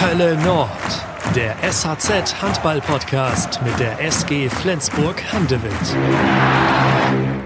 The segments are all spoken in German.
Hölle Nord, der SHZ Handball Podcast mit der SG Flensburg Handewitt.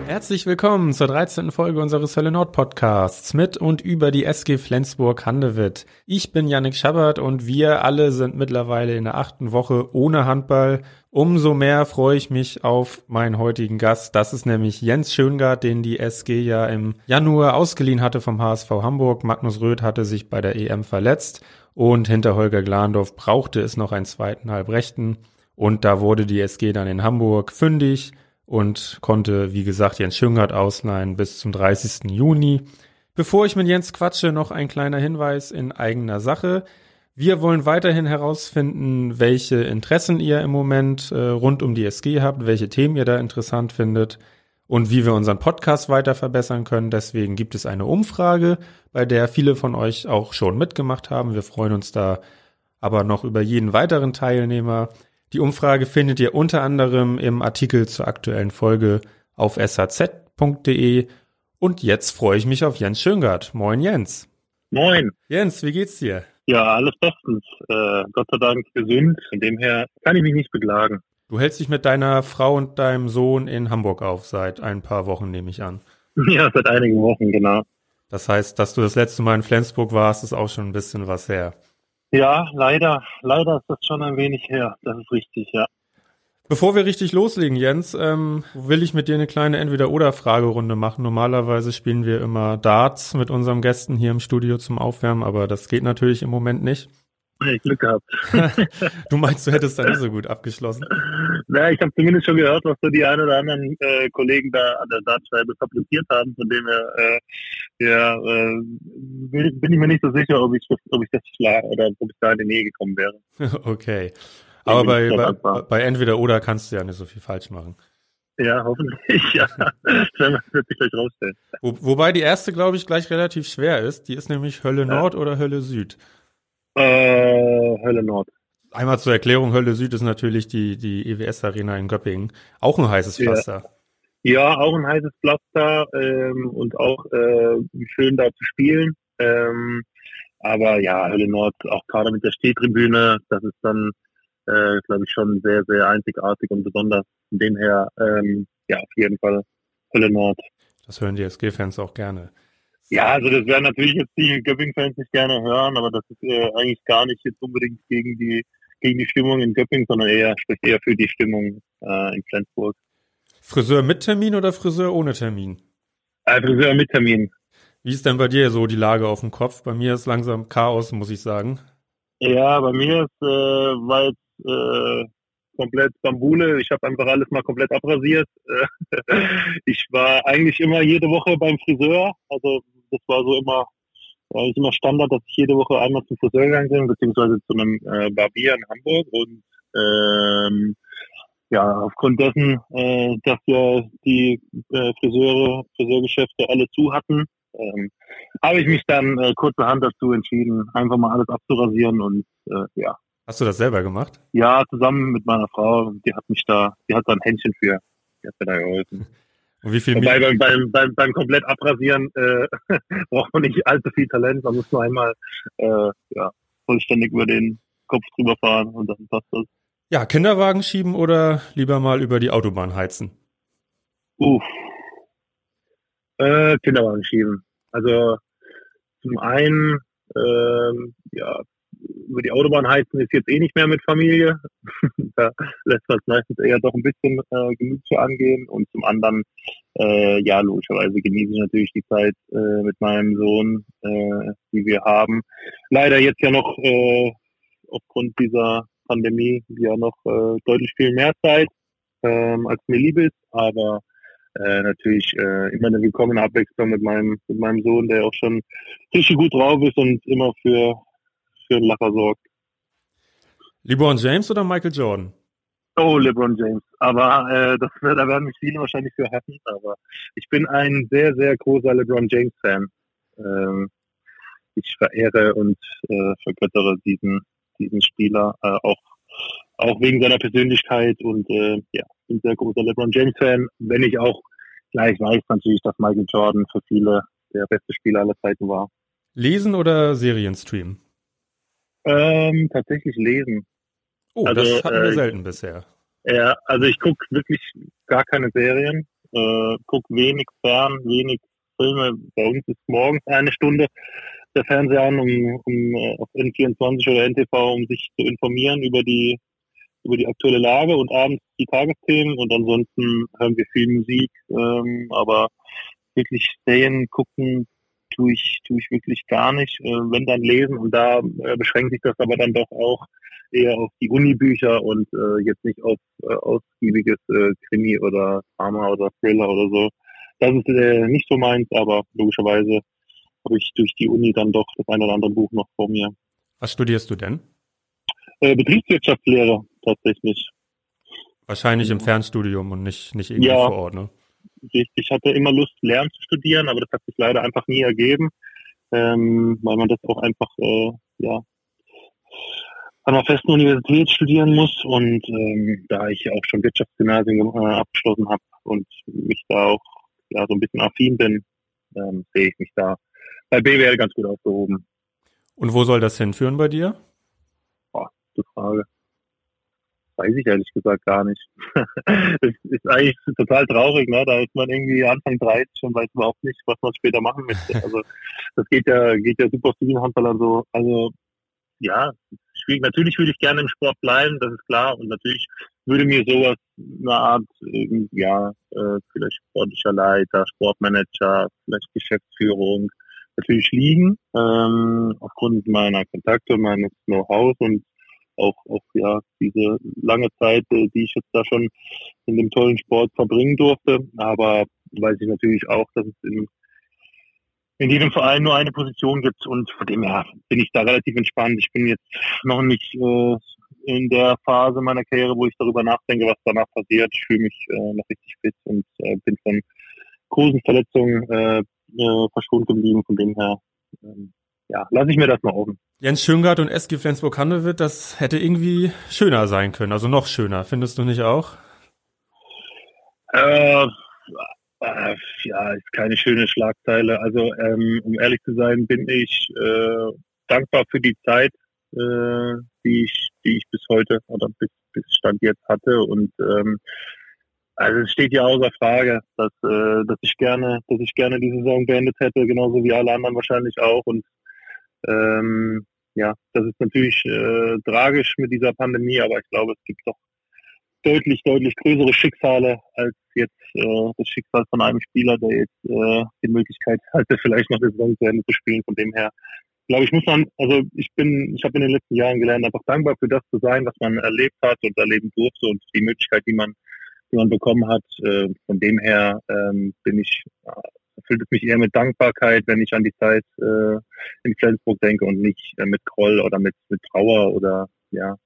Herzlich willkommen zur 13. Folge unseres Hölle Nord Podcasts mit und über die SG Flensburg Handewitt. Ich bin Yannick Schabert und wir alle sind mittlerweile in der achten Woche ohne Handball. Umso mehr freue ich mich auf meinen heutigen Gast. Das ist nämlich Jens Schöngard, den die SG ja im Januar ausgeliehen hatte vom HSV Hamburg. Magnus Röth hatte sich bei der EM verletzt und hinter Holger Glandorf brauchte es noch einen zweiten Halbrechten. Und da wurde die SG dann in Hamburg fündig und konnte, wie gesagt, Jens Schüngert ausleihen bis zum 30. Juni. Bevor ich mit Jens quatsche, noch ein kleiner Hinweis in eigener Sache. Wir wollen weiterhin herausfinden, welche Interessen ihr im Moment äh, rund um die SG habt, welche Themen ihr da interessant findet und wie wir unseren Podcast weiter verbessern können. Deswegen gibt es eine Umfrage, bei der viele von euch auch schon mitgemacht haben. Wir freuen uns da aber noch über jeden weiteren Teilnehmer. Die Umfrage findet ihr unter anderem im Artikel zur aktuellen Folge auf shz.de. Und jetzt freue ich mich auf Jens Schöngard. Moin Jens. Moin. Jens, wie geht's dir? Ja, alles bestens. Äh, Gott sei Dank gesund. Von dem her kann ich mich nicht beklagen. Du hältst dich mit deiner Frau und deinem Sohn in Hamburg auf seit ein paar Wochen, nehme ich an. Ja, seit einigen Wochen, genau. Das heißt, dass du das letzte Mal in Flensburg warst, ist auch schon ein bisschen was her. Ja, leider, leider ist das schon ein wenig her. Das ist richtig, ja. Bevor wir richtig loslegen, Jens, ähm, will ich mit dir eine kleine Entweder-Oder-Fragerunde machen. Normalerweise spielen wir immer Darts mit unseren Gästen hier im Studio zum Aufwärmen, aber das geht natürlich im Moment nicht. Hey, Glück gehabt. du meinst, du hättest da nicht so gut abgeschlossen? Na, ich habe zumindest schon gehört, was so die ein oder anderen äh, Kollegen da an der Dartscheibe fabriziert haben, von dem her, äh, ja, äh, bin ich mir nicht so sicher, ob ich, ob ich das schlage oder ob ich da in die Nähe gekommen wäre. okay. Aber bei, bei, bei entweder oder kannst du ja nicht so viel falsch machen. Ja, hoffentlich, ja. Das wird sich gleich rausstellen. Wo, wobei die erste, glaube ich, gleich relativ schwer ist. Die ist nämlich Hölle Nord ja. oder Hölle Süd? Äh, Hölle Nord. Einmal zur Erklärung, Hölle Süd ist natürlich die, die EWS Arena in Göppingen. Auch ein heißes Pflaster. Ja, ja auch ein heißes Pflaster ähm, und auch äh, schön da zu spielen. Ähm, aber ja, Hölle Nord, auch gerade mit der Stehtribüne, das ist dann, äh, glaube ich, schon sehr, sehr einzigartig und besonders. Von dem her, ähm, ja, auf jeden Fall Hölle Nord. Das hören die SG-Fans auch gerne. Ja, also das werden natürlich jetzt die Göpping-Fans nicht gerne hören, aber das ist äh, eigentlich gar nicht jetzt unbedingt gegen die gegen die Stimmung in Göpping, sondern eher spricht eher für die Stimmung äh, in Flensburg. Friseur mit Termin oder Friseur ohne Termin? Äh, Friseur mit Termin. Wie ist denn bei dir so die Lage auf dem Kopf? Bei mir ist langsam Chaos, muss ich sagen. Ja, bei mir ist, äh, war jetzt äh, komplett Bambule. Ich habe einfach alles mal komplett abrasiert. ich war eigentlich immer jede Woche beim Friseur. Also das war so immer, äh, immer Standard, dass ich jede Woche einmal zum Friseur gegangen bin, beziehungsweise zu einem äh, Barbier in Hamburg und ähm, ja, aufgrund dessen, äh, dass ja die äh, Friseure, Friseurgeschäfte alle zu hatten, ähm, habe ich mich dann äh, kurzerhand dazu entschieden, einfach mal alles abzurasieren und äh, ja. Hast du das selber gemacht? Ja, zusammen mit meiner Frau. Die hat mich da, die hat da ein Händchen für. Die hat mir da geholfen. Und wie viel Wobei beim, beim, beim, beim komplett abrasieren äh, braucht man nicht allzu viel Talent. Man muss nur einmal äh, ja, vollständig über den Kopf drüber fahren und dann passt das. Ja, Kinderwagen schieben oder lieber mal über die Autobahn heizen? Uff. Äh, Kinderwagen schieben. Also zum einen, äh, ja, über die Autobahn heizen ist jetzt eh nicht mehr mit Familie. da lässt man es meistens eher doch ein bisschen äh, gemütlicher angehen. Und zum anderen, äh, ja, logischerweise genieße ich natürlich die Zeit äh, mit meinem Sohn, äh, die wir haben. Leider jetzt ja noch äh, aufgrund dieser Pandemie ja noch äh, deutlich viel mehr Zeit ähm, als mir lieb ist, aber äh, natürlich äh, immer eine willkommene Abwechslung mit meinem mit meinem Sohn, der auch schon richtig gut drauf ist und immer für für einen Lacher sorgt. LeBron James oder Michael Jordan? Oh, LeBron James. Aber äh, das, da werden mich viele wahrscheinlich für hassen. Aber ich bin ein sehr, sehr großer LeBron James-Fan. Ähm, ich verehre und äh, vergöttere diesen, diesen Spieler äh, auch, auch wegen seiner Persönlichkeit und äh, ja, bin ein sehr großer LeBron James-Fan. Wenn ich auch gleich weiß natürlich, dass Michael Jordan für viele der beste Spieler aller Zeiten war. Lesen oder Serien streamen? Ähm, tatsächlich lesen. Oh, also, das hatten wir äh, selten bisher. Ja, also ich gucke wirklich gar keine Serien, äh, gucke wenig fern, wenig Filme. Bei uns ist morgens eine Stunde der Fernseher an, um, um äh, auf N24 oder NTV, um sich zu informieren über die über die aktuelle Lage und abends die Tagesthemen und ansonsten hören wir viel Musik, ähm, aber wirklich Serien gucken tue ich, tue ich wirklich gar nicht. Äh, wenn dann lesen und da äh, beschränkt sich das aber dann doch auch eher auf die Unibücher und äh, jetzt nicht auf ausgiebiges Krimi oder Drama oder Thriller oder so. Das ist nicht so meins, aber logischerweise habe ich durch die Uni dann doch das eine oder andere Buch noch vor mir. Was studierst du denn? Betriebswirtschaftslehre tatsächlich. Wahrscheinlich im Fernstudium und nicht, nicht irgendwie ja, vor Ort, ne? Ich hatte immer Lust, Lernen zu studieren, aber das hat sich leider einfach nie ergeben, ähm, weil man das auch einfach, äh, ja, an einer festen Universität studieren muss und ähm, da ich auch schon Wirtschaftsgymnasium äh, abgeschlossen habe und mich da auch ja so ein bisschen affin bin, ähm, sehe ich mich da bei BWL ganz gut aufgehoben. Und wo soll das hinführen bei dir? Boah, gute Frage. Weiß ich ehrlich gesagt gar nicht. das ist eigentlich total traurig, ne? Da ist man irgendwie Anfang 30 und weiß überhaupt nicht, was man später machen möchte. Also das geht ja, geht ja super vielen Handballern so. Also ja, schwierig. Natürlich würde ich gerne im Sport bleiben, das ist klar. Und natürlich würde mir sowas, eine Art, ja, äh, vielleicht sportlicher Leiter, Sportmanager, vielleicht Geschäftsführung, natürlich liegen, ähm, aufgrund meiner Kontakte, meines Know-hows und auch, auch ja diese lange Zeit, äh, die ich jetzt da schon in dem tollen Sport verbringen durfte. Aber weiß ich natürlich auch, dass es in in jedem Verein nur eine Position gibt und von dem her bin ich da relativ entspannt. Ich bin jetzt noch nicht äh, in der Phase meiner Karriere, wo ich darüber nachdenke, was danach passiert. Ich fühle mich äh, noch richtig fit und äh, bin von großen Verletzungen äh, äh, verschont geblieben. Von dem her, ähm, ja, lasse ich mir das mal offen. Jens Schöngard und SG Flensburg-Handewitt, das hätte irgendwie schöner sein können, also noch schöner. Findest du nicht auch? Äh, äh, ja, ist keine schöne Schlagzeile. Also, ähm, um ehrlich zu sein, bin ich äh, dankbar für die Zeit, äh, die ich, die ich bis heute oder bis, bis Stand jetzt hatte. Und ähm, also es steht ja außer Frage, dass, äh, dass ich gerne, dass ich gerne die Saison beendet hätte, genauso wie alle anderen wahrscheinlich auch. Und ähm, ja, das ist natürlich äh, tragisch mit dieser Pandemie, aber ich glaube, es gibt doch deutlich, deutlich größere Schicksale als jetzt äh, das Schicksal von einem Spieler, der jetzt äh, die Möglichkeit hatte, vielleicht noch eine Saison zu Ende zu spielen. Von dem her, glaube ich, muss man, also ich bin, ich habe in den letzten Jahren gelernt, einfach dankbar für das zu sein, was man erlebt hat und erleben durfte und die Möglichkeit, die man, die man bekommen hat. Äh, von dem her ähm, bin ich, erfüllt es mich eher mit Dankbarkeit, wenn ich an die Zeit äh, in Flensburg denke und nicht äh, mit Groll oder mit, mit Trauer oder ja.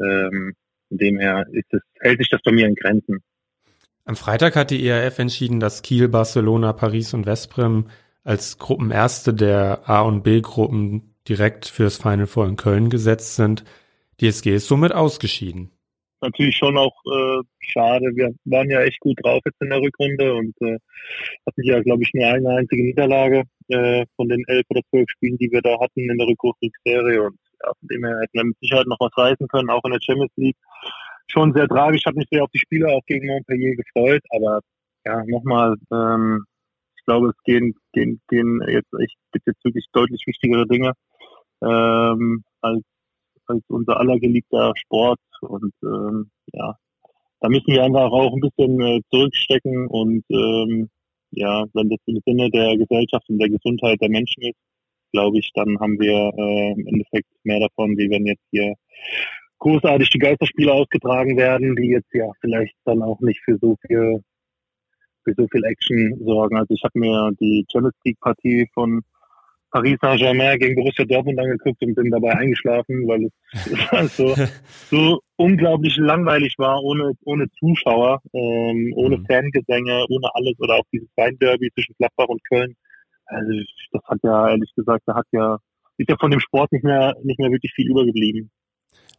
Ähm, von dem her ist es, hält sich das bei mir in Grenzen. Am Freitag hat die ERF entschieden, dass Kiel, Barcelona, Paris und Veszprem als Gruppenerste der A- und B-Gruppen direkt fürs Final Four in Köln gesetzt sind. Die SG ist somit ausgeschieden. Natürlich schon auch äh, schade. Wir waren ja echt gut drauf jetzt in der Rückrunde und äh, hatten ja, glaube ich, nur eine einzige Niederlage äh, von den elf oder zwölf Spielen, die wir da hatten in der Rückrundenserie. Und ja, von dem her hätten wir mit Sicherheit noch was reißen können, auch in der Champions League. Schon sehr tragisch, hat mich sehr auf die Spieler auch gegen Montpellier gefreut, aber ja, nochmal, ähm, ich glaube, es gehen, gehen, gehen jetzt echt jetzt wirklich deutlich wichtigere Dinge ähm, als, als unser aller geliebter Sport und ähm, ja, da müssen wir einfach auch ein bisschen äh, zurückstecken und ähm, ja, wenn das im Sinne der Gesellschaft und der Gesundheit der Menschen ist, glaube ich, dann haben wir äh, im Endeffekt mehr davon, wie wenn jetzt hier großartig die Geisterspiele ausgetragen werden, die jetzt ja vielleicht dann auch nicht für so viel für so viel Action sorgen. Also ich habe mir die Champions League Partie von Paris Saint-Germain gegen Borussia Dortmund angeguckt und bin dabei eingeschlafen, weil es so, so unglaublich langweilig war, ohne, ohne Zuschauer, ähm, ohne mhm. Fangesänge, ohne alles oder auch dieses Weinderby zwischen Gladbach und Köln. Also das hat ja ehrlich gesagt, da hat ja ist ja von dem Sport nicht mehr nicht mehr wirklich viel übergeblieben.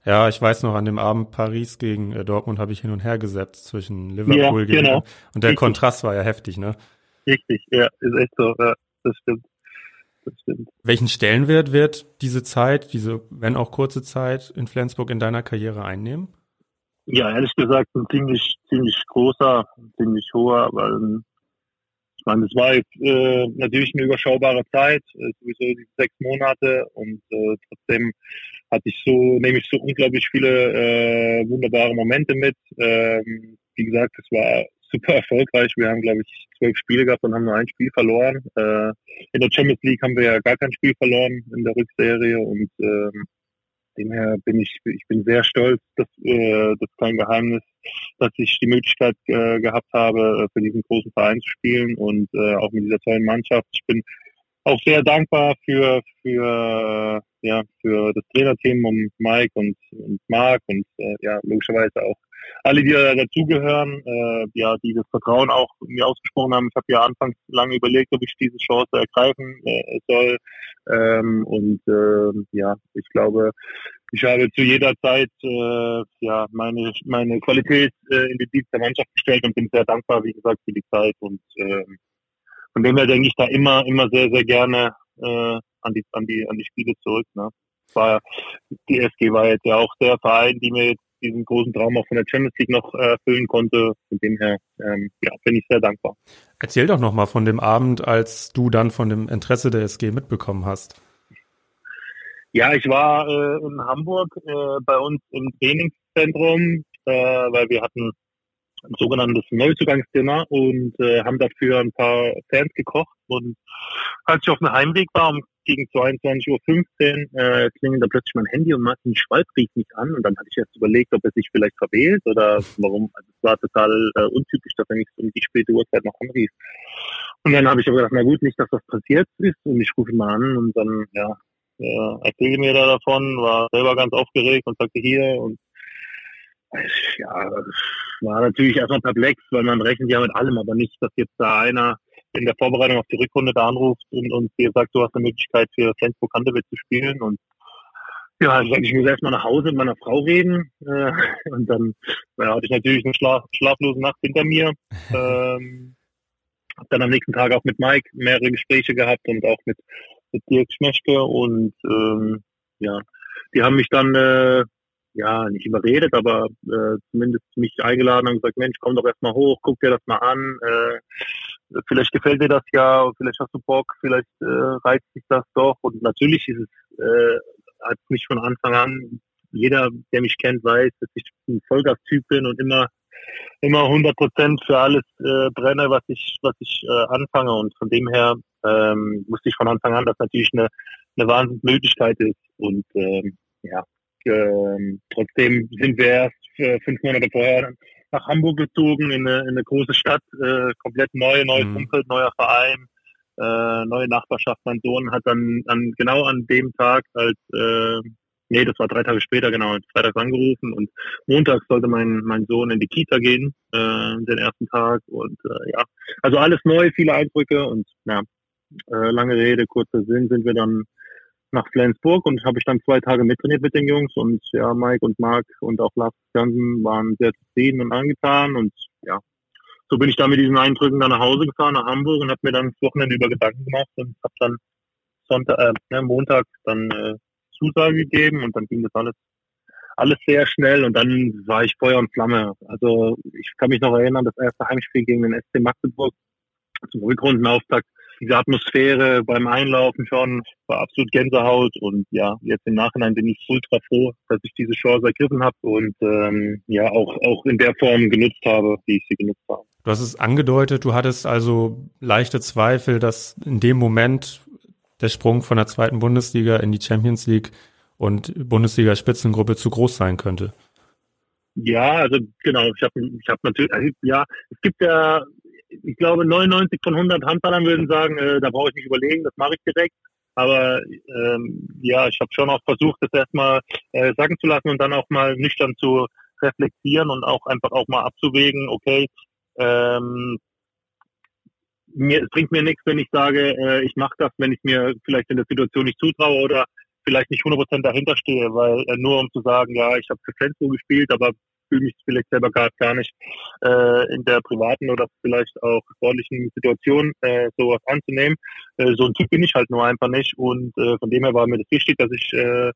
Ja, ich weiß noch, an dem Abend Paris gegen äh, Dortmund habe ich hin und her gesetzt zwischen Liverpool ja, gegen genau. und der Richtig. Kontrast war ja heftig, ne? Richtig, ja, ist echt so, ja, das stimmt. Das stimmt. Welchen Stellenwert wird diese Zeit, diese, wenn auch kurze Zeit in Flensburg in deiner Karriere einnehmen? Ja, ehrlich gesagt, ein ziemlich, ziemlich großer, ziemlich hoher, aber ähm, ich meine, es war jetzt äh, natürlich eine überschaubare Zeit, äh, sowieso die sechs Monate und äh, trotzdem hatte ich so, nehme ich so unglaublich viele äh, wunderbare Momente mit. Ähm, wie gesagt, es war super erfolgreich. Wir haben, glaube ich, zwölf Spiele gehabt und haben nur ein Spiel verloren. Äh, in der Champions League haben wir ja gar kein Spiel verloren in der Rückserie und ähm, Demher bin ich, ich bin sehr stolz, dass, äh, das ist kein Geheimnis, dass ich die Möglichkeit äh, gehabt habe, äh, für diesen großen Verein zu spielen und äh, auch mit dieser tollen Mannschaft. Ich bin auch sehr dankbar für, für, ja, für das Trainerteam um Mike und, und Marc und äh, ja, logischerweise auch alle, die da dazugehören, äh, ja, die das Vertrauen auch mir ausgesprochen haben. Ich habe ja anfangs lange überlegt, ob ich diese Chance ergreifen äh, soll. Ähm, und äh, ja, ich glaube, ich habe zu jeder Zeit äh, ja meine meine Qualität äh, in den Dienst der Mannschaft gestellt und bin sehr dankbar, wie gesagt, für die Zeit. Und äh, von dem her denke ich da immer immer sehr sehr gerne äh, an die an die an die Spiele zurück. Ne? War die SG war jetzt ja auch der Verein, die mir jetzt diesen großen Traum auch von der Champions League noch erfüllen konnte. Von dem her ähm, ja, bin ich sehr dankbar. Erzähl doch nochmal von dem Abend, als du dann von dem Interesse der SG mitbekommen hast. Ja, ich war äh, in Hamburg äh, bei uns im Trainingszentrum, äh, weil wir hatten ein sogenanntes Neuzugangsdinner und äh, haben dafür ein paar Fans gekocht. Und als ich auf dem Heimweg war, um gegen 22.15 Uhr äh, klingelt da plötzlich mein Handy und Martin Schwalb rief mich an und dann hatte ich erst überlegt, ob er sich vielleicht verwählt oder warum. Also es war total äh, untypisch, dass er mich um die späte Uhrzeit noch anrief. Und dann habe ich aber gedacht, na gut, nicht, dass das passiert ist und ich rufe ihn mal an und dann, ja, äh, erzählte mir da davon, war selber ganz aufgeregt und sagte hier und ja, war natürlich erstmal perplex, weil man rechnet ja mit allem, aber nicht, dass jetzt da einer in der Vorbereitung auf die Rückrunde da anruft und, und dir sagt, du hast eine Möglichkeit für Flensburg Handewitt zu spielen und ja, ich, ich muss erstmal nach Hause mit meiner Frau reden äh, und dann ja, hatte ich natürlich eine Schlaf schlaflose Nacht hinter mir. Ähm, hab dann am nächsten Tag auch mit Mike mehrere Gespräche gehabt und auch mit, mit Dirk Schmeschke und ähm, ja, die haben mich dann äh, ja, nicht überredet, aber äh, zumindest mich eingeladen und gesagt, Mensch, komm doch erstmal hoch, guck dir das mal an. Äh, vielleicht gefällt dir das ja, vielleicht hast du Bock, vielleicht äh, reizt sich das doch. Und natürlich ist es, äh, hat mich von Anfang an, jeder, der mich kennt, weiß, dass ich ein Vollgas-Typ bin und immer immer 100 Prozent für alles äh, brenne, was ich was ich äh, anfange und von dem her ähm, wusste ich von Anfang an, dass natürlich eine eine Wahnsinnsmöglichkeit ist und ähm, ja ähm, trotzdem sind wir erst äh, fünf Monate vorher nach Hamburg gezogen, in eine, in eine große Stadt, äh, komplett neu, neues mhm. Umfeld, neuer Verein, äh, neue Nachbarschaft. Mein Sohn hat dann an, genau an dem Tag, als äh, nee, das war drei Tage später, genau, Freitag angerufen und Montag sollte mein mein Sohn in die Kita gehen, äh, den ersten Tag und äh, ja, also alles neu, viele Eindrücke und ja, äh, lange Rede, kurzer Sinn, sind wir dann nach Flensburg und habe ich dann zwei Tage mittrainiert mit den Jungs. Und ja, Mike und Marc und auch Lars Gansen waren sehr zufrieden und angetan. Und ja, so bin ich dann mit diesen Eindrücken dann nach Hause gefahren, nach Hamburg und habe mir dann das Wochenende über Gedanken gemacht und habe dann Sonntag, äh, ne, Montag dann äh, Zusage gegeben und dann ging das alles alles sehr schnell und dann war ich Feuer und Flamme. Also ich kann mich noch erinnern, das erste Heimspiel gegen den SC Magdeburg zum Rückrundenauftakt diese Atmosphäre beim Einlaufen schon war absolut Gänsehaut und ja, jetzt im Nachhinein bin ich ultra froh, dass ich diese Chance ergriffen habe und ähm, ja auch auch in der Form genutzt habe, wie ich sie genutzt habe. Du hast es angedeutet, du hattest also leichte Zweifel, dass in dem Moment der Sprung von der zweiten Bundesliga in die Champions League und Bundesliga Spitzengruppe zu groß sein könnte. Ja, also genau, ich habe ich hab natürlich, ja, es gibt ja ich glaube, 99 von 100 Handballern würden sagen, äh, da brauche ich nicht überlegen, das mache ich direkt. Aber ähm, ja, ich habe schon auch versucht, das erstmal äh, sagen zu lassen und dann auch mal nüchtern zu reflektieren und auch einfach auch mal abzuwägen, okay, ähm, mir, es bringt mir nichts, wenn ich sage, äh, ich mache das, wenn ich mir vielleicht in der Situation nicht zutraue oder vielleicht nicht 100% dahinter stehe, weil äh, nur um zu sagen, ja, ich habe für Flensburg gespielt, aber fühle mich vielleicht selber gerade gar nicht äh, in der privaten oder vielleicht auch sportlichen Situation äh, sowas anzunehmen. Äh, so ein Typ bin ich halt nur einfach nicht und äh, von dem her war mir das wichtig, dass ich äh,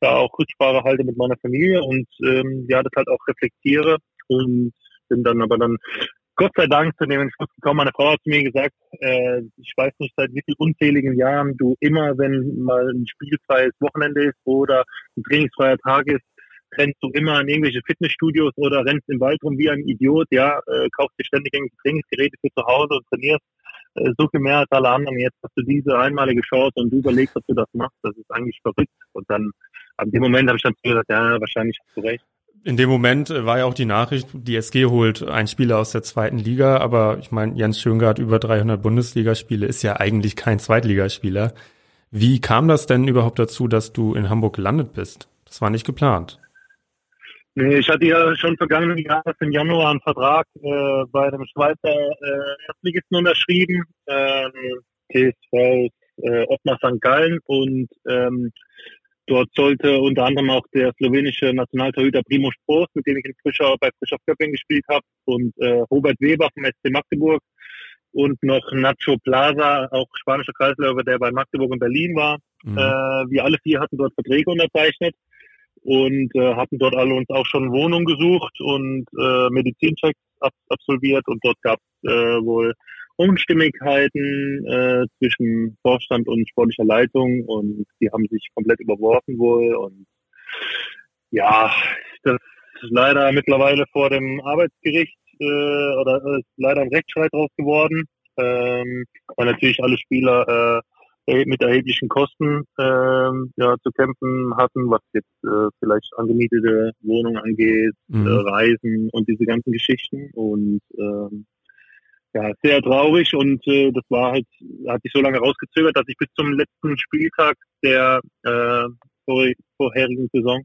da auch Rücksprache halte mit meiner Familie und ähm, ja, das halt auch reflektiere und bin dann aber dann Gott sei Dank zu dem Entschluss gekommen. Meine Frau hat zu mir gesagt, äh, ich weiß nicht seit wie vielen unzähligen Jahren du immer, wenn mal ein spielfreies Wochenende ist oder ein trainingsfreier Tag ist, rennst du immer in irgendwelche Fitnessstudios oder rennst im Wald rum wie ein Idiot, ja, äh, kaufst dir ständig irgendwelche Trainingsgeräte für zu Hause und trainierst äh, so viel mehr als alle anderen. Jetzt hast du diese einmalige Chance und du überlegst, ob du das machst. Das ist eigentlich verrückt. Und dann, ab dem Moment habe ich dann gesagt, ja, wahrscheinlich hast du recht. In dem Moment äh, war ja auch die Nachricht, die SG holt einen Spieler aus der zweiten Liga, aber ich meine, Jens Schöngard über 300 Bundesligaspiele ist ja eigentlich kein Zweitligaspieler. Wie kam das denn überhaupt dazu, dass du in Hamburg gelandet bist? Das war nicht geplant. Nee, ich hatte ja schon vergangenen Jahres im Januar einen Vertrag äh, bei einem Schweizer äh, Erstligisten unterschrieben, ähm, TSV äh, Ottmar St. Gallen und ähm, dort sollte unter anderem auch der slowenische Nationaltorhüter Primo Sproß, mit dem ich in Frischer, bei Frischer Köpping gespielt habe, und äh, Robert Weber vom SC Magdeburg und noch Nacho Plaza, auch spanischer Kreisläufer, der bei Magdeburg und Berlin war. Mhm. Äh, wir alle vier hatten dort Verträge unterzeichnet und äh, hatten dort alle uns auch schon Wohnung gesucht und äh, Medizinchecks ab absolviert und dort gab es äh, wohl Unstimmigkeiten äh, zwischen Vorstand und sportlicher Leitung und die haben sich komplett überworfen wohl und ja, das ist leider mittlerweile vor dem Arbeitsgericht äh, oder ist leider ein Rechtsstreit draus geworden, ähm, weil natürlich alle Spieler äh, mit erheblichen Kosten ähm, ja, zu kämpfen hatten, was jetzt äh, vielleicht angemietete Wohnungen angeht, mhm. äh, Reisen und diese ganzen Geschichten. Und ähm, ja, sehr traurig und äh, das war halt, hat sich so lange rausgezögert, dass ich bis zum letzten Spieltag der äh, vor, vorherigen Saison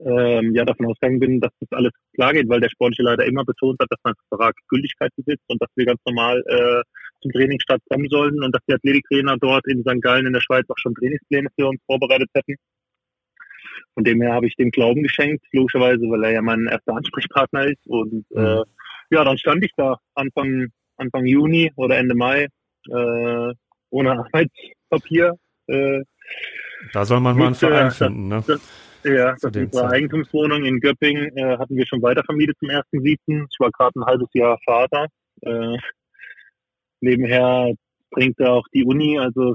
ähm, ja davon ausgegangen bin, dass das alles klar geht, weil der sportliche Leiter immer betont hat, dass mein Vertrag Gültigkeit besitzt und dass wir ganz normal äh, zum Trainingsstart kommen sollten und dass die Athletiktrainer dort in St. Gallen in der Schweiz auch schon Trainingspläne für uns vorbereitet hätten. Von dem her habe ich dem Glauben geschenkt, logischerweise, weil er ja mein erster Ansprechpartner ist. Und äh, mhm. ja, dann stand ich da Anfang, Anfang Juni oder Ende Mai äh, ohne Arbeitspapier. Äh, da soll man mal einen Verein finden, ne? Das, ja, das unsere Eigentumswohnung in Göppingen äh, hatten wir schon weitervermietet zum 1.7. Ich war gerade ein halbes Jahr Vater. Äh, nebenher bringt er auch die Uni, also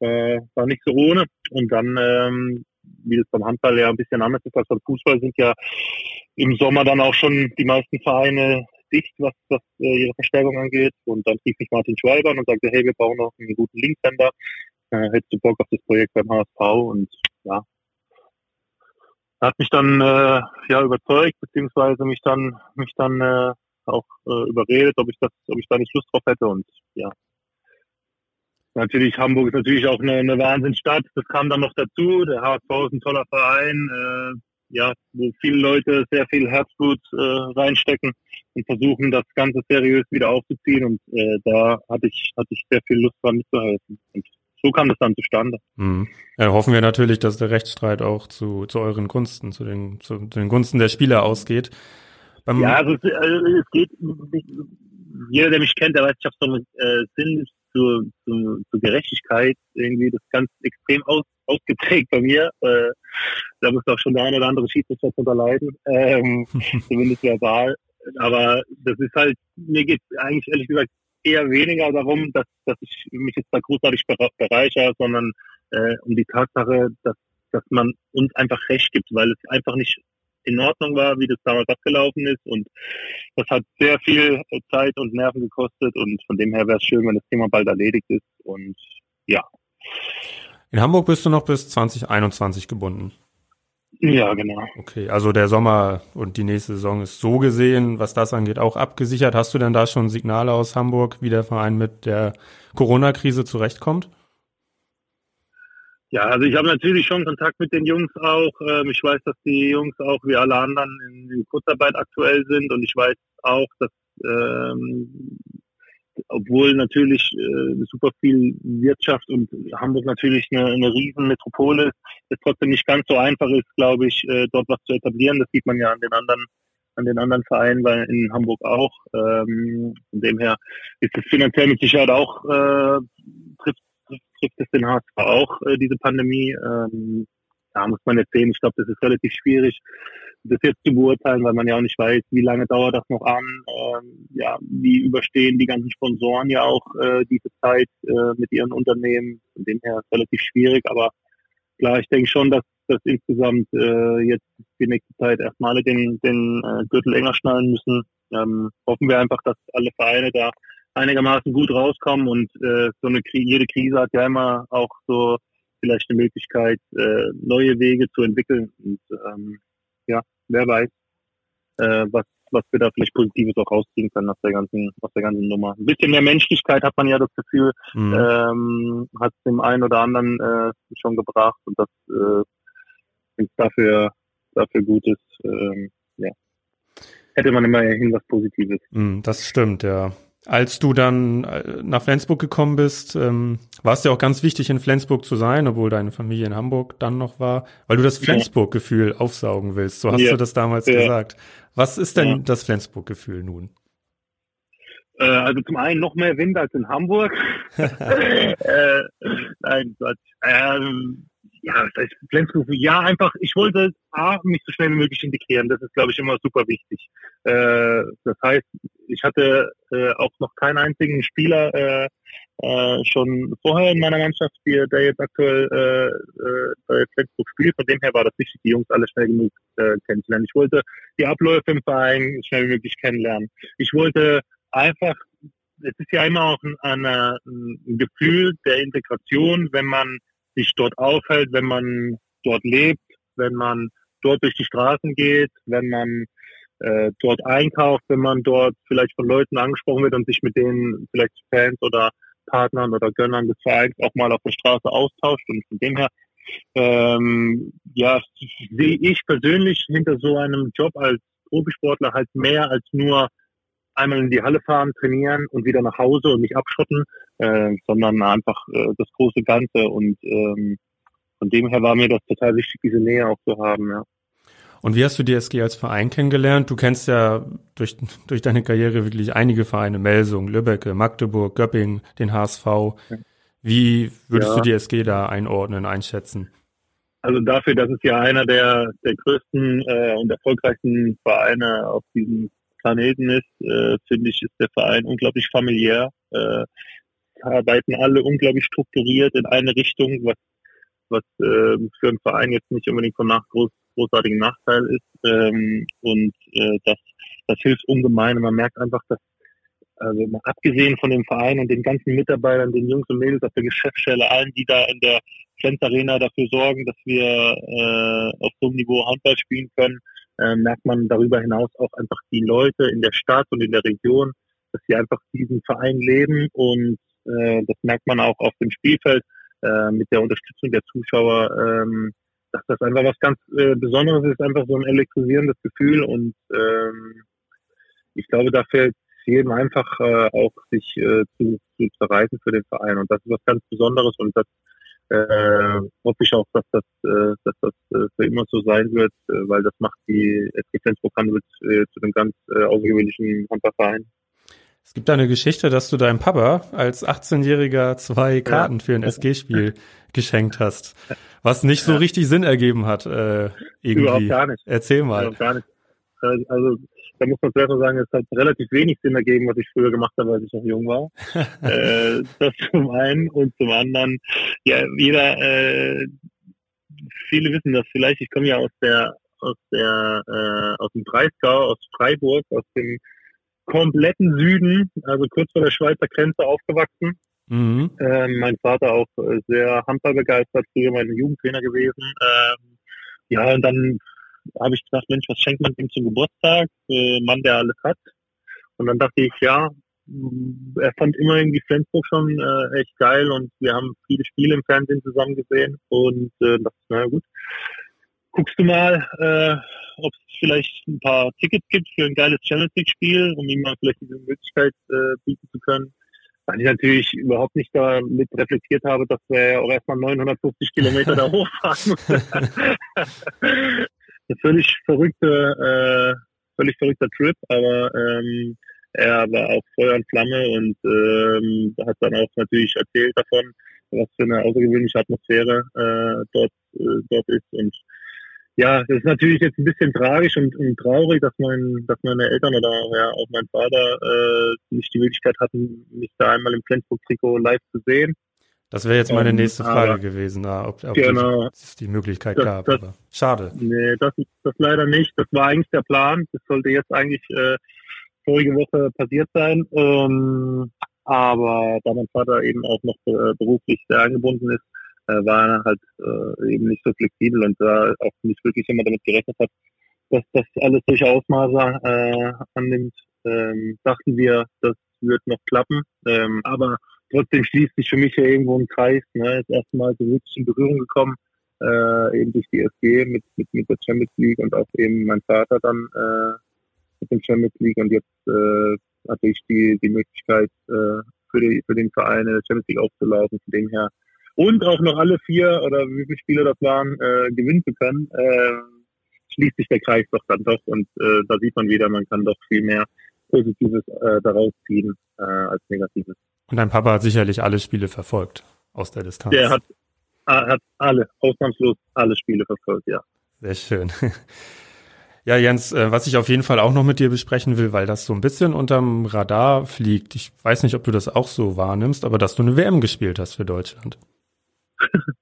äh, war nicht so ohne. Und dann, ähm, wie das beim Handball ja ein bisschen anders ist als beim Fußball, sind ja im Sommer dann auch schon die meisten Vereine dicht, was, was äh, ihre Verstärkung angeht. Und dann rief mich Martin Schweiber und sagte, hey, wir brauchen noch einen guten Linkshänder. Äh, hättest du Bock auf das Projekt beim HSV? Und ja, hat mich dann äh, ja überzeugt, beziehungsweise mich dann mich dann äh, auch äh, überredet, ob ich das, ob ich da nicht Lust drauf hätte und ja. Natürlich, Hamburg ist natürlich auch eine, eine Wahnsinnsstadt. Das kam dann noch dazu. Der HSV ist ein toller Verein, äh, ja, wo viele Leute sehr viel Herzblut äh, reinstecken und versuchen, das Ganze seriös wieder aufzuziehen. Und äh, da hatte ich, hatte ich sehr viel Lust dran mitzuhelfen. Und so kam das dann zustande. Mhm. Ja, hoffen wir natürlich, dass der Rechtsstreit auch zu, zu euren Gunsten, zu den, zu, zu den Gunsten der Spieler ausgeht. Ja, also es, also es, geht, jeder, der mich kennt, der weiß, ich habe so einen äh, Sinn zur, zur, zur Gerechtigkeit irgendwie das ganz extrem aus, ausgeprägt bei mir. Äh, da muss auch schon der eine oder andere Schiedsrichter drunter leiden, ähm, zumindest verbal. Aber das ist halt, mir geht eigentlich ehrlich gesagt eher weniger darum, dass, dass ich mich jetzt da großartig bereichere, sondern äh, um die Tatsache, dass, dass man uns einfach Recht gibt, weil es einfach nicht in Ordnung war, wie das damals abgelaufen ist. Und das hat sehr viel Zeit und Nerven gekostet. Und von dem her wäre es schön, wenn das Thema bald erledigt ist. Und ja. In Hamburg bist du noch bis 2021 gebunden. Ja, genau. Okay, also der Sommer und die nächste Saison ist so gesehen, was das angeht, auch abgesichert. Hast du denn da schon Signale aus Hamburg, wie der Verein mit der Corona-Krise zurechtkommt? Ja, also ich habe natürlich schon Kontakt mit den Jungs auch. Ähm, ich weiß, dass die Jungs auch wie alle anderen in, Kurzarbeit aktuell sind und ich weiß auch, dass ähm, obwohl natürlich äh, super viel Wirtschaft und Hamburg natürlich eine, eine riesen Metropole ist, es trotzdem nicht ganz so einfach ist, glaube ich, äh, dort was zu etablieren. Das sieht man ja an den anderen an den anderen Vereinen, weil in Hamburg auch. Ähm, von dem her ist es finanziell mit Sicherheit auch äh, trifft, trifft es den HSV auch äh, diese Pandemie. Ähm, da muss man jetzt sehen. Ich glaube, das ist relativ schwierig das jetzt zu beurteilen, weil man ja auch nicht weiß, wie lange dauert das noch an. Ähm, ja, wie überstehen die ganzen Sponsoren ja auch äh, diese Zeit äh, mit ihren Unternehmen. Von dem her ist relativ schwierig, aber klar, ich denke schon, dass dass insgesamt äh, jetzt die nächste Zeit erstmal alle den, den äh, Gürtel enger schnallen müssen. Ähm, hoffen wir einfach, dass alle Vereine da einigermaßen gut rauskommen und äh, so eine jede Krise hat ja immer auch so vielleicht eine Möglichkeit, äh, neue Wege zu entwickeln. Und ähm, ja, wer weiß, äh, was, was wir da vielleicht Positives auch rausziehen können aus der ganzen, aus der ganzen Nummer. Ein bisschen mehr Menschlichkeit hat man ja das Gefühl, mhm. ähm, hat dem einen oder anderen äh, schon gebracht und das äh, es dafür, dafür gut ist, ähm, ja, hätte man immerhin was Positives. Mhm, das stimmt, ja. Als du dann äh, nach Flensburg gekommen bist, ähm, war es ja auch ganz wichtig, in Flensburg zu sein, obwohl deine Familie in Hamburg dann noch war, weil du das Flensburg-Gefühl aufsaugen willst. So hast ja. du das damals ja. gesagt. Was ist denn ja. das Flensburg-Gefühl nun? Äh, also zum einen noch mehr Wind als in Hamburg. äh, nein, Gott. Ähm, ja, das heißt Flensburg, ja, einfach, ich wollte A, mich so schnell wie möglich integrieren. Das ist, glaube ich, immer super wichtig. Äh, das heißt, ich hatte äh, auch noch keinen einzigen Spieler äh, äh, schon vorher in meiner Mannschaft, die, der jetzt aktuell äh, äh, bei Flensburg spielt. Von dem her war das wichtig, die Jungs alle schnell genug äh, kennenzulernen. Ich wollte die Abläufe im Verein schnell wie möglich kennenlernen. Ich wollte einfach es ist ja immer auch ein, ein, ein Gefühl der Integration, wenn man sich dort aufhält, wenn man dort lebt, wenn man dort durch die Straßen geht, wenn man äh, dort einkauft, wenn man dort vielleicht von Leuten angesprochen wird und sich mit denen vielleicht Fans oder Partnern oder Gönnern des Vereins auch mal auf der Straße austauscht. Und von dem her, ähm, ja, sehe ich persönlich hinter so einem Job als Profisportler halt mehr als nur einmal in die Halle fahren, trainieren und wieder nach Hause und nicht abschotten, äh, sondern einfach äh, das große Ganze. Und ähm, von dem her war mir das total wichtig, diese Nähe auch zu haben. Ja. Und wie hast du die SG als Verein kennengelernt? Du kennst ja durch, durch deine Karriere wirklich einige Vereine, Melsung, Lübbecke, Magdeburg, Göppingen, den HSV. Wie würdest ja. du die SG da einordnen, einschätzen? Also dafür, dass es ja einer der, der größten äh, und erfolgreichsten Vereine auf diesem Planeten ist, äh, finde ich, ist der Verein unglaublich familiär. Äh, arbeiten alle unglaublich strukturiert in eine Richtung, was, was äh, für einen Verein jetzt nicht unbedingt von nach groß, großartigen Nachteil ist. Ähm, und äh, das, das hilft ungemein. Und man merkt einfach, dass also mal abgesehen von dem Verein und den ganzen Mitarbeitern, den Jungs und Mädels auf der Geschäftsstelle, allen, die da in der Flens Arena dafür sorgen, dass wir äh, auf so einem Niveau Handball spielen können, äh, merkt man darüber hinaus auch einfach die Leute in der Stadt und in der Region, dass sie einfach diesen Verein leben und äh, das merkt man auch auf dem Spielfeld äh, mit der Unterstützung der Zuschauer, ähm, dass das einfach was ganz äh, Besonderes ist, einfach so ein elektrisierendes Gefühl und ähm, ich glaube, da fällt jedem einfach äh, auch sich äh, zu, zu zerreißen für den Verein und das ist was ganz Besonderes und das äh, hoffe ich auch, dass das, äh, dass das äh, für immer so sein wird, äh, weil das macht die SG Flensburg Handewitt äh, zu einem ganz äh, außergewöhnlichen Handballverein. Es gibt eine Geschichte, dass du deinem Papa als 18-Jähriger zwei Karten ja. für ein SG-Spiel geschenkt hast, was nicht so richtig Sinn ergeben hat. Äh, irgendwie. Überhaupt gar nicht. Erzähl mal. Überhaupt gar nicht. Also da muss man zuerst mal sagen, es hat relativ wenig Sinn ergeben, was ich früher gemacht habe, als ich noch jung war. äh, das zum einen und zum anderen, ja, jeder, äh, viele wissen das vielleicht, ich komme ja aus der, aus der, äh, aus dem Breisgau, aus Freiburg, aus dem kompletten Süden, also kurz vor der Schweizer Grenze aufgewachsen. Mhm. Ähm, mein Vater auch äh, sehr handballbegeistert, früher mein Jugendtrainer gewesen. Ähm, ja, und dann habe ich gedacht, Mensch, was schenkt man ihm zum Geburtstag? Äh, Mann, der alles hat. Und dann dachte ich, ja, er fand immer irgendwie Flensburg schon äh, echt geil und wir haben viele Spiele im Fernsehen zusammen gesehen und äh, dachte, naja gut, guckst du mal, äh, ob es vielleicht ein paar Tickets gibt für ein geiles Challenge League Spiel, um ihm mal vielleicht diese Möglichkeit äh, bieten zu können. weil ich natürlich überhaupt nicht damit reflektiert habe, dass wir ja auch erstmal 950 Kilometer da hochfahren. Eine völlig verrückte, äh, völlig verrückter Trip, aber ähm, er war auch Feuer und Flamme und ähm, hat dann auch natürlich erzählt davon, was für eine außergewöhnliche Atmosphäre äh, dort, äh, dort ist. Und ja, das ist natürlich jetzt ein bisschen tragisch und, und traurig, dass mein, dass meine Eltern oder ja auch mein Vater äh, nicht die Möglichkeit hatten, mich da einmal im Flensburg-Trikot live zu sehen. Das wäre jetzt meine ähm, nächste Frage gewesen, ob, ob genau, es die Möglichkeit das, gab. Das, schade. Nee, das, das leider nicht. Das war eigentlich der Plan. Das sollte jetzt eigentlich äh, vorige Woche passiert sein. Ähm, aber da mein Vater eben auch noch äh, beruflich sehr angebunden ist, äh, war er halt äh, eben nicht so flexibel und da auch nicht wirklich immer damit gerechnet hat, dass das alles durch Ausmaße äh, annimmt. Ähm, dachten wir, das wird noch klappen. Ähm, aber trotzdem schließt sich für mich ja irgendwo ein Kreis. Ne? Das erste Mal so wirklich in Berührung gekommen, äh, eben durch die SG mit, mit, mit der Champions League und auch eben mein Vater dann äh, mit dem Champions League und jetzt äh, hatte ich die, die Möglichkeit, äh, für, die, für den Verein in der Champions League aufzulaufen, von dem her. Und auch noch alle vier oder wie viele Spiele das waren, äh, gewinnen zu können, äh, schließt sich der Kreis doch dann doch und äh, da sieht man wieder, man kann doch viel mehr Positives äh, daraus ziehen äh, als Negatives. Und dein Papa hat sicherlich alle Spiele verfolgt aus der Distanz. Der hat, hat alle, ausnahmslos alle Spiele verfolgt, ja. Sehr schön. Ja, Jens, äh, was ich auf jeden Fall auch noch mit dir besprechen will, weil das so ein bisschen unterm Radar fliegt. Ich weiß nicht, ob du das auch so wahrnimmst, aber dass du eine WM gespielt hast für Deutschland.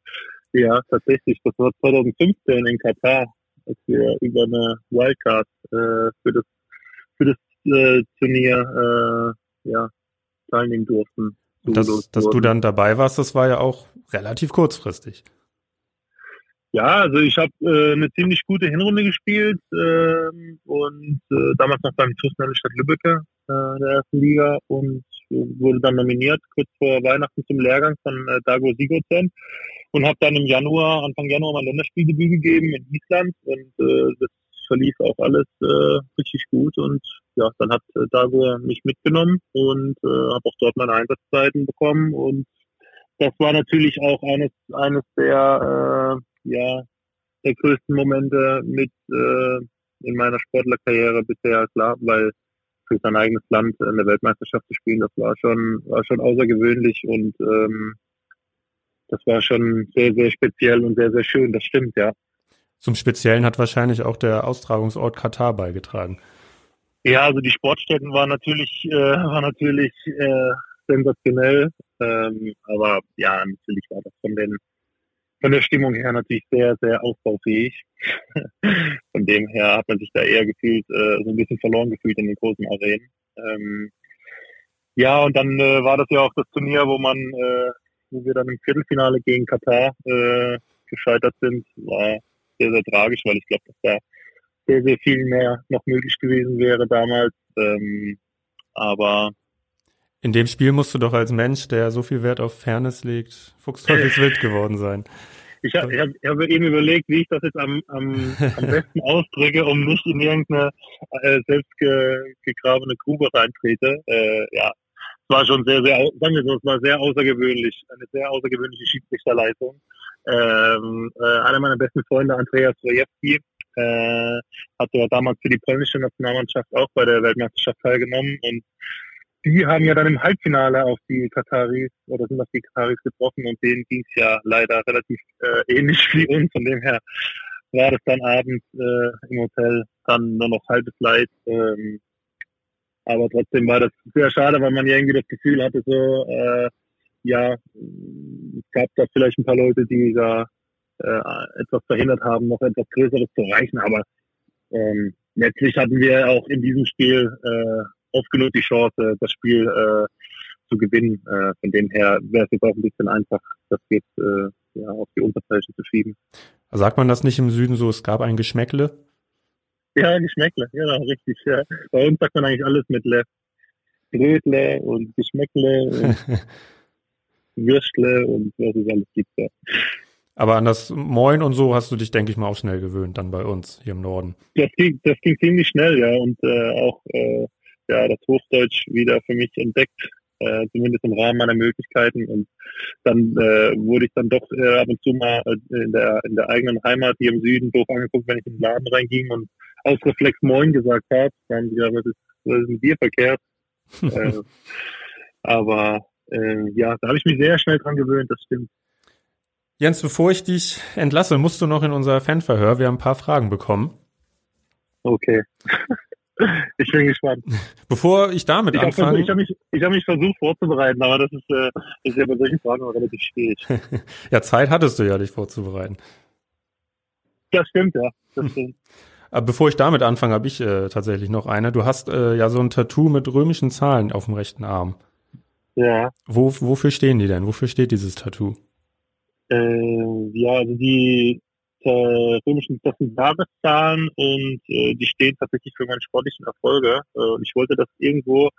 ja, tatsächlich. Das war 2015 in Katar, als wir über eine Wildcard äh, für das für das äh, Turnier äh, ja, teilnehmen durften. Und das, dass du dann dabei warst, das war ja auch relativ kurzfristig. Ja, also ich habe äh, eine ziemlich gute Hinrunde gespielt äh, und äh, damals noch beim TuS Stadt Lübbecke äh, der ersten Liga und wurde dann nominiert kurz vor Weihnachten zum Lehrgang von äh, Dago Sigurdsson und habe dann im Januar, Anfang Januar mein Länderspieldebüt gegeben in Island und äh, das verlief auch alles äh, richtig gut und ja, dann hat äh, Dago mich mitgenommen und äh, habe auch dort meine Einsatzzeiten bekommen und das war natürlich auch eines eines der äh, ja, der größten Momente mit äh, in meiner Sportlerkarriere bisher, klar, weil für sein eigenes Land eine Weltmeisterschaft zu spielen, das war schon, war schon außergewöhnlich und ähm, das war schon sehr, sehr speziell und sehr, sehr schön, das stimmt, ja. Zum Speziellen hat wahrscheinlich auch der Austragungsort Katar beigetragen. Ja, also die Sportstätten waren natürlich, äh, war natürlich äh, sensationell, ähm, aber ja, natürlich war das von den von der Stimmung her natürlich sehr, sehr ausbaufähig. von dem her hat man sich da eher gefühlt, äh, so ein bisschen verloren gefühlt in den großen Arenen. Ähm, ja, und dann äh, war das ja auch das Turnier, wo man, äh, wo wir dann im Viertelfinale gegen Katar äh, gescheitert sind, war sehr, sehr tragisch, weil ich glaube, dass da sehr, sehr viel mehr noch möglich gewesen wäre damals. Ähm, aber in dem Spiel musst du doch als Mensch, der so viel Wert auf Fairness legt, fuchsteufelswild geworden sein. Ich habe hab, hab eben überlegt, wie ich das jetzt am, am, am besten ausdrücke, um nicht in irgendeine äh, selbst ge, gegrabene Grube reintrete. Äh, ja, es war schon sehr, sehr, sagen wir so, es war sehr außergewöhnlich, eine sehr außergewöhnliche Schiedsrichterleistung. Ähm, äh, einer meiner besten Freunde, Andreas Rojewski, äh, hatte ja damals für die polnische Nationalmannschaft auch bei der Weltmeisterschaft teilgenommen und die haben ja dann im Halbfinale auf die Kataris oder sind auf die Kataris getroffen und denen ging es ja leider relativ äh, ähnlich wie uns. Von dem her war das dann abends äh, im Hotel dann nur noch halbes Leid. Ähm, aber trotzdem war das sehr schade, weil man ja irgendwie das Gefühl hatte, so, äh, ja, es gab da vielleicht ein paar Leute, die da äh, etwas verhindert haben, noch etwas Größeres zu erreichen. Aber ähm, letztlich hatten wir auch in diesem Spiel äh, oft genug die Chance, das Spiel äh, zu gewinnen. Äh, von dem her wäre es jetzt auch ein bisschen einfach, das jetzt äh, ja, auf die Unterzeichen zu schieben. Sagt man das nicht im Süden so, es gab ein Geschmäckle? Ja, Geschmäckle, genau, richtig. Ja. Bei uns sagt man eigentlich alles mit Le. Brötle und Geschmäckle und Würstle und was es alles gibt. Ja. Aber an das Moin und so hast du dich, denke ich mal, auch schnell gewöhnt, dann bei uns hier im Norden. Das ging, das ging ziemlich schnell, ja. Und äh, auch äh, ja, das Hochdeutsch wieder für mich entdeckt. äh, zumindest im Rahmen meiner Möglichkeiten. Und dann äh, wurde ich dann doch äh, ab und zu mal äh, in der in der eigenen Heimat hier im Süden doof angeguckt, wenn ich in den Laden reinging und aus Reflex Moin gesagt habe. Dann ja, was ist, was ist mit dir verkehrt? äh, aber äh, ja, da habe ich mich sehr schnell dran gewöhnt, das stimmt. Jens, bevor ich dich entlasse, musst du noch in unser Fanverhör. Wir haben ein paar Fragen bekommen. Okay. Ich bin gespannt. Bevor ich damit ich anfange. ich habe mich, ich hab mich versucht vorzubereiten, aber das ist, äh, ist ja bei solchen Fragen relativ schwierig. ja, Zeit hattest du ja, dich vorzubereiten. Das stimmt, ja. Das stimmt. Aber bevor ich damit anfange, habe ich äh, tatsächlich noch eine. Du hast äh, ja so ein Tattoo mit römischen Zahlen auf dem rechten Arm. Ja. Wo, wofür stehen die denn? Wofür steht dieses Tattoo? Äh, ja, also die äh, römischen das sind Jahreszahlen und äh, die stehen tatsächlich für meine sportlichen Erfolge. Äh, und ich wollte das irgendwo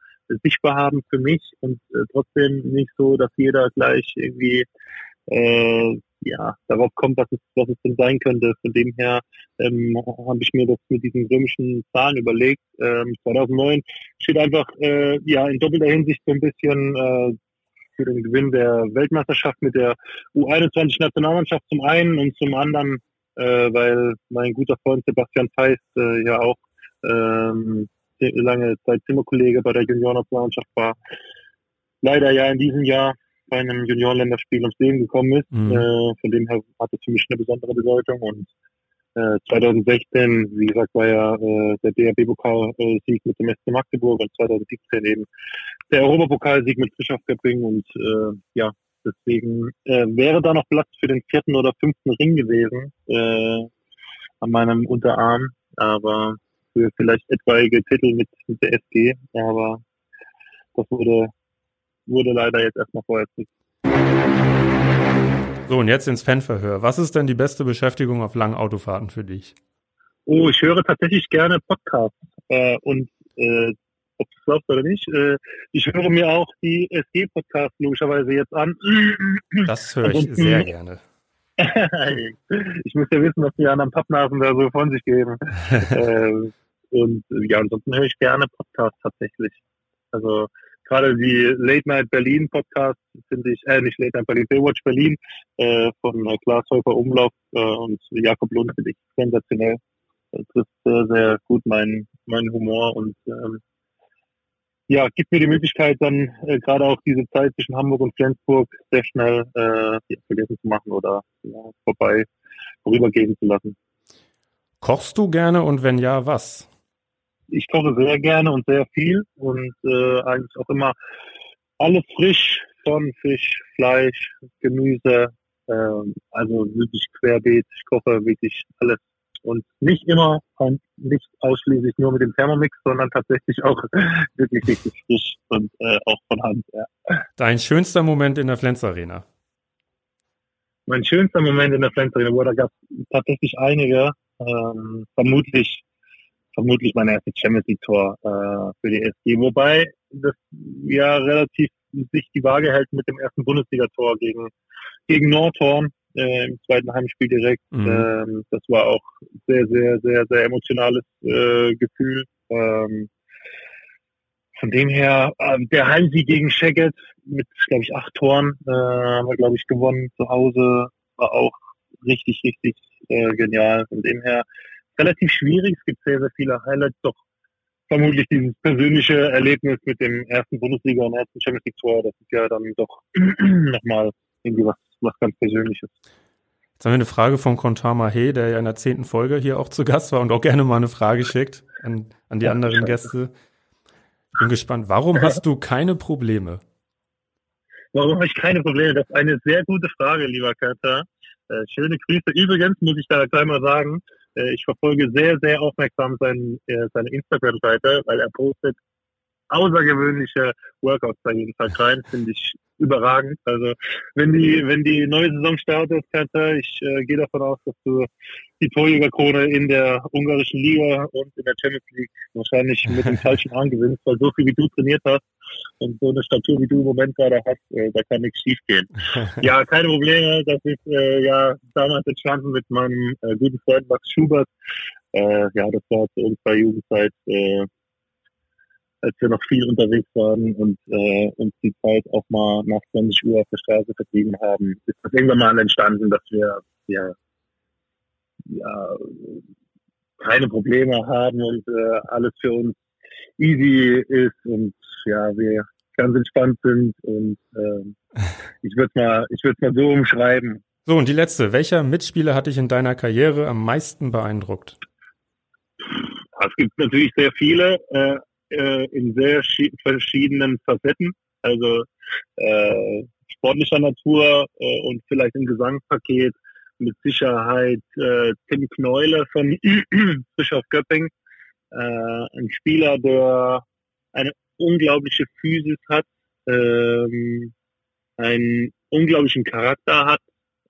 sichtbar haben für mich und äh, trotzdem nicht so, dass jeder gleich irgendwie äh, ja darauf kommt, was es, was es denn sein könnte. Von dem her ähm, habe ich mir das mit diesen römischen Zahlen überlegt. Ähm, 2009 steht einfach äh, ja in doppelter Hinsicht so ein bisschen äh, für den Gewinn der Weltmeisterschaft mit der U21-Nationalmannschaft zum einen und zum anderen äh, weil mein guter Freund Sebastian Feist äh, ja auch ähm, lange Zeit Zimmerkollege bei der Juniorennationalmannschaft war. Leider ja in diesem Jahr bei einem Juniorenländerspiel ums Leben gekommen ist. Mhm. Äh, von dem her hat es für mich eine besondere Bedeutung und äh, 2016, wie gesagt, war ja äh, der DRB-Pokalsieg mit dem SC Magdeburg und 2017 eben der Europapokalsieg mit Frischhoff Göpping und äh, ja, Deswegen äh, wäre da noch Platz für den vierten oder fünften Ring gewesen äh, an meinem Unterarm, aber für vielleicht etwaige Titel mit, mit der SG, aber das wurde, wurde leider jetzt erstmal vorher. So, und jetzt ins Fanverhör. Was ist denn die beste Beschäftigung auf langen Autofahrten für dich? Oh, ich höre tatsächlich gerne Podcasts äh, und äh, ob du es glaubst oder nicht. Äh, ich höre mir auch die SG-Podcasts logischerweise jetzt an. Das höre ich sehr gerne. ich muss ja wissen, was die anderen Pappnasen da so von sich geben. äh, und ja, ansonsten höre ich gerne Podcasts tatsächlich. Also gerade die Late Night Berlin Podcast finde ich, äh, nicht Late Night Berlin, Baywatch Berlin äh, von äh, Klaas Häufer Umlauf äh, und Jakob Lund finde ich sensationell. Das trifft sehr, sehr gut meinen mein Humor und ähm, ja, gibt mir die Möglichkeit, dann äh, gerade auch diese Zeit zwischen Hamburg und Flensburg sehr schnell äh, vergessen zu machen oder ja, vorbei vorübergehen zu lassen. Kochst du gerne und wenn ja, was? Ich koche sehr gerne und sehr viel und äh, eigentlich auch immer alles frisch, von Fisch, Fleisch, Gemüse, äh, also wirklich querbeet. Ich koche wirklich alles und nicht immer und nicht ausschließlich nur mit dem Thermomix, sondern tatsächlich auch wirklich richtig frisch und äh, auch von Hand. Ja. Dein schönster Moment in der Flens Arena? Mein schönster Moment in der Flens Arena, wo da gab es tatsächlich einige, ähm, vermutlich vermutlich mein erstes Champions League Tor äh, für die SG, wobei das ja relativ sich die Waage hält mit dem ersten Bundesliga-Tor gegen gegen Nordhorn äh, im zweiten Heimspiel direkt. Mhm. Ähm, das war auch sehr, sehr, sehr, sehr emotionales äh, Gefühl. Ähm, von dem her, äh, der Heimsieg gegen Shagget mit, glaube ich, acht Toren äh, haben wir, glaube ich, gewonnen zu Hause. War auch richtig, richtig äh, genial. Von dem her relativ schwierig. Es gibt sehr, sehr viele Highlights, doch vermutlich dieses persönliche Erlebnis mit dem ersten Bundesliga und ersten Champions League Tor. Das ist ja dann doch nochmal irgendwie was was ganz Persönliches. Jetzt haben wir eine Frage von Kontama He, der ja in der zehnten Folge hier auch zu Gast war und auch gerne mal eine Frage schickt an, an die ja, anderen. Gäste. Ich bin gespannt. Warum hast du keine Probleme? Warum habe ich keine Probleme? Das ist eine sehr gute Frage, lieber Kater. Äh, schöne Grüße. Übrigens muss ich da gleich mal sagen, ich verfolge sehr, sehr aufmerksam sein, äh, seine Instagram-Seite, weil er postet außergewöhnliche Workouts da jeden Tag rein. Finde ich überragend. Also wenn die, wenn die neue Saison startet, Kanta, ich äh, gehe davon aus, dass du die Torjägerkrone in der ungarischen Liga und in der Champions League wahrscheinlich mit dem falschen Arm gewinnst, weil so viel wie du trainiert hast und so eine Statur wie du im Moment gerade hast, äh, da kann nichts schief gehen. ja, keine Probleme. Das ist äh, ja damals entstanden mit meinem äh, guten Freund Max Schubert. Äh, ja, das war zu unserer Jugendzeit äh, als wir noch viel unterwegs waren und äh, uns die Zeit auch mal nach 20 Uhr auf der Straße vertrieben haben, ist das irgendwann mal entstanden, dass wir ja, ja keine Probleme haben und alles für uns easy ist und ja, wir ganz entspannt sind und äh, ich würde mal, ich würde mal so umschreiben. So, und die letzte. Welcher Mitspieler hat dich in deiner Karriere am meisten beeindruckt? Es gibt natürlich sehr viele äh, äh, in sehr verschiedenen Facetten. Also äh, sportlicher Natur äh, und vielleicht im Gesangspaket mit Sicherheit Tim Kneule von Bischof Göpping. Ein Spieler, der eine unglaubliche Physis hat, ähm, einen unglaublichen Charakter hat,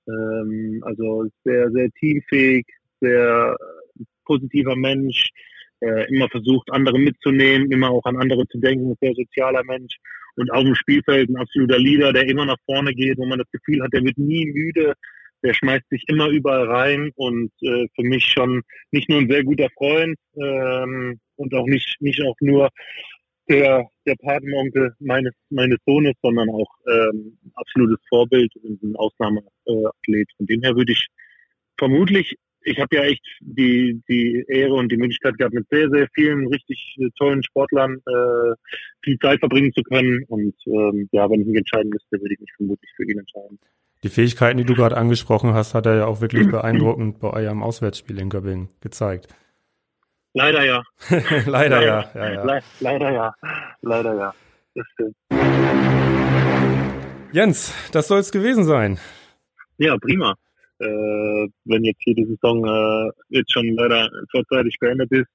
ähm, also sehr, sehr teamfähig, sehr positiver Mensch, äh, immer versucht, andere mitzunehmen, immer auch an andere zu denken, sehr sozialer Mensch und auf dem Spielfeld ein absoluter Leader, der immer nach vorne geht, wo man das Gefühl hat, der wird nie müde, der schmeißt sich immer überall rein und äh, für mich schon nicht nur ein sehr guter Freund ähm, und auch nicht nicht auch nur der der Patenonkel meines meines Sohnes, sondern auch ähm, absolutes Vorbild und ein Ausnahmeathlet. Von dem her würde ich vermutlich ich habe ja echt die, die Ehre und die Möglichkeit gehabt, mit sehr, sehr vielen richtig äh, tollen Sportlern äh, viel Zeit verbringen zu können. Und ähm, ja, wenn ich mich entscheiden müsste, würde ich mich vermutlich für ihn entscheiden. Die Fähigkeiten, die du gerade angesprochen hast, hat er ja auch wirklich beeindruckend bei eurem Auswärtsspiel in Göppingen gezeigt. Leider ja. leider, leider, ja. ja, ja. Le leider ja. Leider ja. Das stimmt. Jens, das soll es gewesen sein. Ja, prima. Äh, wenn jetzt hier die Saison äh, jetzt schon leider vorzeitig beendet ist,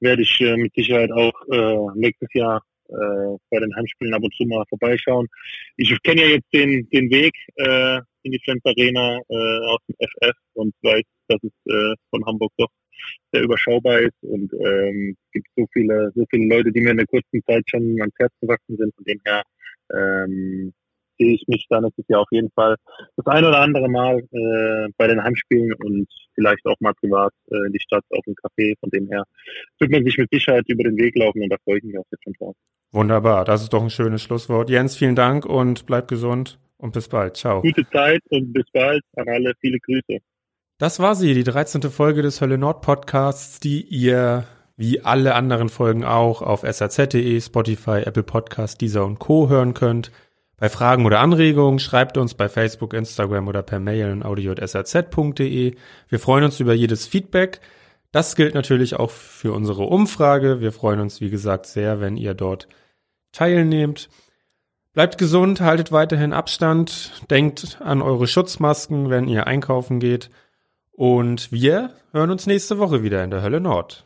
werde ich äh, mit Sicherheit auch äh, nächstes Jahr äh, bei den Heimspielen ab und zu mal vorbeischauen. Ich kenne ja jetzt den, den Weg äh, in die Flens Arena aus dem FF und weiß, dass es von Hamburg doch sehr überschaubar ist und ähm, es gibt so viele, so viele Leute, die mir in der kurzen Zeit schon ans Herz gewachsen sind. Von dem her ähm, sehe ich mich dann nächstes Jahr auf jeden Fall das ein oder andere Mal äh, bei den Heimspielen und vielleicht auch mal privat äh, in die Stadt auf dem Café. Von dem her wird man sich mit Sicherheit über den Weg laufen und da freue ich mich auch jetzt schon drauf. Wunderbar, das ist doch ein schönes Schlusswort. Jens, vielen Dank und bleib gesund und bis bald. Ciao. Gute Zeit und bis bald an alle. Viele Grüße. Das war sie, die 13. Folge des Hölle Nord Podcasts, die ihr wie alle anderen Folgen auch auf saz.de, Spotify, Apple Podcast, Deezer und Co. hören könnt. Bei Fragen oder Anregungen schreibt uns bei Facebook, Instagram oder per Mail an audio.saz.de. Wir freuen uns über jedes Feedback. Das gilt natürlich auch für unsere Umfrage. Wir freuen uns, wie gesagt, sehr, wenn ihr dort teilnehmt. Bleibt gesund, haltet weiterhin Abstand, denkt an eure Schutzmasken, wenn ihr einkaufen geht. Und wir hören uns nächste Woche wieder in der Hölle Nord.